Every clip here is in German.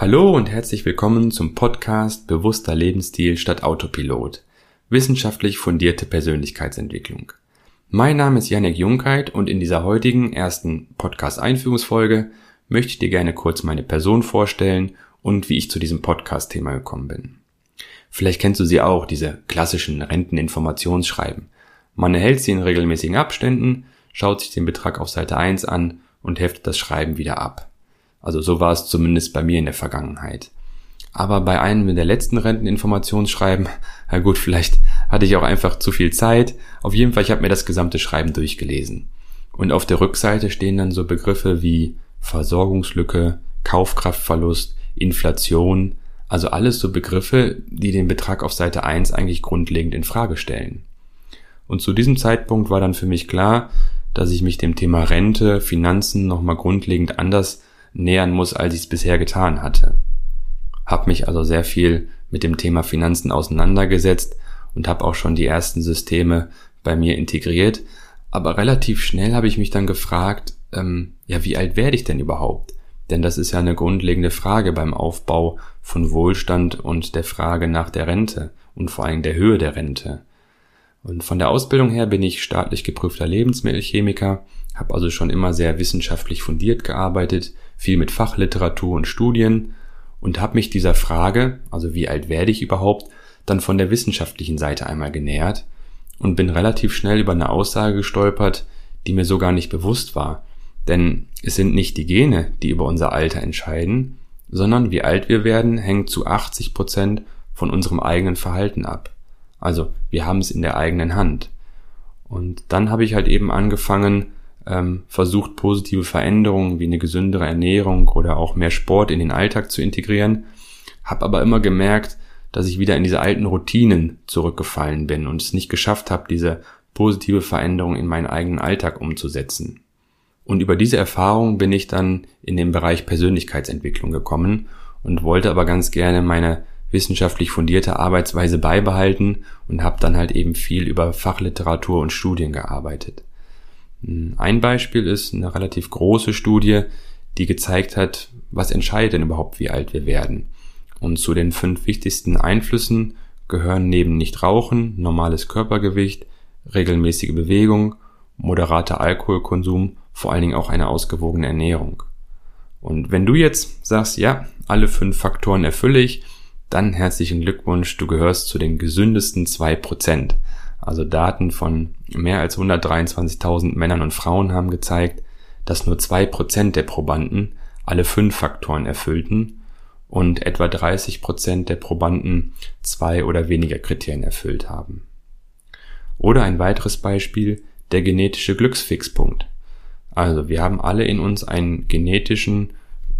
Hallo und herzlich willkommen zum Podcast Bewusster Lebensstil statt Autopilot. Wissenschaftlich fundierte Persönlichkeitsentwicklung. Mein Name ist Janek Jungkeit und in dieser heutigen ersten Podcast-Einführungsfolge möchte ich dir gerne kurz meine Person vorstellen und wie ich zu diesem Podcast-Thema gekommen bin. Vielleicht kennst du sie auch, diese klassischen Renteninformationsschreiben. Man erhält sie in regelmäßigen Abständen, schaut sich den Betrag auf Seite 1 an und heftet das Schreiben wieder ab. Also so war es zumindest bei mir in der Vergangenheit. Aber bei einem der letzten Renteninformationsschreiben, na gut, vielleicht hatte ich auch einfach zu viel Zeit. Auf jeden Fall, ich habe mir das gesamte Schreiben durchgelesen. Und auf der Rückseite stehen dann so Begriffe wie Versorgungslücke, Kaufkraftverlust, Inflation, also alles so Begriffe, die den Betrag auf Seite 1 eigentlich grundlegend in Frage stellen. Und zu diesem Zeitpunkt war dann für mich klar, dass ich mich dem Thema Rente, Finanzen nochmal grundlegend anders nähern muss, als ich es bisher getan hatte. Hab mich also sehr viel mit dem Thema Finanzen auseinandergesetzt und habe auch schon die ersten Systeme bei mir integriert. Aber relativ schnell habe ich mich dann gefragt, ähm, ja, wie alt werde ich denn überhaupt? Denn das ist ja eine grundlegende Frage beim Aufbau von Wohlstand und der Frage nach der Rente und vor allem der Höhe der Rente. Und von der Ausbildung her bin ich staatlich geprüfter Lebensmittelchemiker, habe also schon immer sehr wissenschaftlich fundiert gearbeitet, viel mit Fachliteratur und Studien und habe mich dieser Frage, also wie alt werde ich überhaupt, dann von der wissenschaftlichen Seite einmal genähert und bin relativ schnell über eine Aussage gestolpert, die mir so gar nicht bewusst war. Denn es sind nicht die Gene, die über unser Alter entscheiden, sondern wie alt wir werden, hängt zu 80 Prozent von unserem eigenen Verhalten ab. Also wir haben es in der eigenen Hand. Und dann habe ich halt eben angefangen, ähm, versucht, positive Veränderungen wie eine gesündere Ernährung oder auch mehr Sport in den Alltag zu integrieren, habe aber immer gemerkt, dass ich wieder in diese alten Routinen zurückgefallen bin und es nicht geschafft habe, diese positive Veränderung in meinen eigenen Alltag umzusetzen. Und über diese Erfahrung bin ich dann in den Bereich Persönlichkeitsentwicklung gekommen und wollte aber ganz gerne meine wissenschaftlich fundierte Arbeitsweise beibehalten und habe dann halt eben viel über Fachliteratur und Studien gearbeitet. Ein Beispiel ist eine relativ große Studie, die gezeigt hat, was entscheidet denn überhaupt, wie alt wir werden. Und zu den fünf wichtigsten Einflüssen gehören neben Nichtrauchen, normales Körpergewicht, regelmäßige Bewegung, moderater Alkoholkonsum, vor allen Dingen auch eine ausgewogene Ernährung. Und wenn du jetzt sagst, ja, alle fünf Faktoren erfülle ich, dann herzlichen Glückwunsch, du gehörst zu den gesündesten zwei Prozent. Also Daten von mehr als 123.000 Männern und Frauen haben gezeigt, dass nur zwei Prozent der Probanden alle fünf Faktoren erfüllten und etwa 30 Prozent der Probanden zwei oder weniger Kriterien erfüllt haben. Oder ein weiteres Beispiel, der genetische Glücksfixpunkt. Also wir haben alle in uns einen genetischen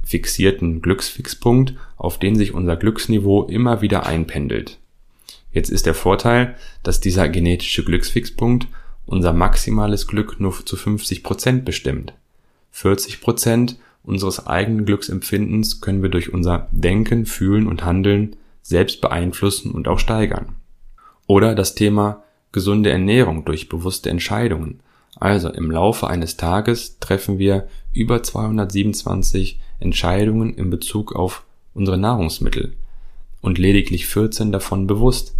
fixierten Glücksfixpunkt, auf den sich unser Glücksniveau immer wieder einpendelt. Jetzt ist der Vorteil, dass dieser genetische Glücksfixpunkt unser maximales Glück nur zu 50 Prozent bestimmt. 40 Prozent unseres eigenen Glücksempfindens können wir durch unser Denken, Fühlen und Handeln selbst beeinflussen und auch steigern. Oder das Thema gesunde Ernährung durch bewusste Entscheidungen. Also im Laufe eines Tages treffen wir über 227 Entscheidungen in Bezug auf unsere Nahrungsmittel und lediglich 14 davon bewusst.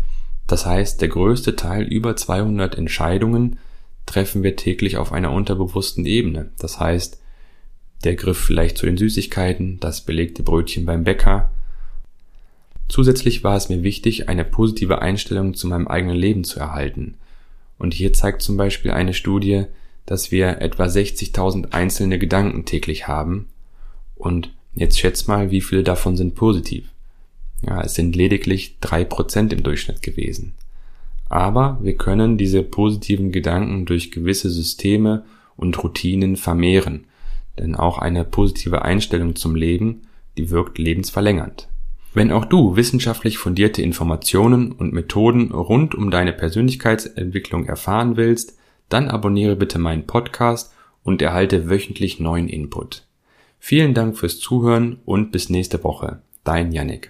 Das heißt, der größte Teil über 200 Entscheidungen treffen wir täglich auf einer unterbewussten Ebene. Das heißt, der Griff vielleicht zu den Süßigkeiten, das belegte Brötchen beim Bäcker. Zusätzlich war es mir wichtig, eine positive Einstellung zu meinem eigenen Leben zu erhalten. Und hier zeigt zum Beispiel eine Studie, dass wir etwa 60.000 einzelne Gedanken täglich haben. Und jetzt schätzt mal, wie viele davon sind positiv. Ja, es sind lediglich drei Prozent im Durchschnitt gewesen. Aber wir können diese positiven Gedanken durch gewisse Systeme und Routinen vermehren. Denn auch eine positive Einstellung zum Leben, die wirkt lebensverlängernd. Wenn auch du wissenschaftlich fundierte Informationen und Methoden rund um deine Persönlichkeitsentwicklung erfahren willst, dann abonniere bitte meinen Podcast und erhalte wöchentlich neuen Input. Vielen Dank fürs Zuhören und bis nächste Woche. Dein Yannick.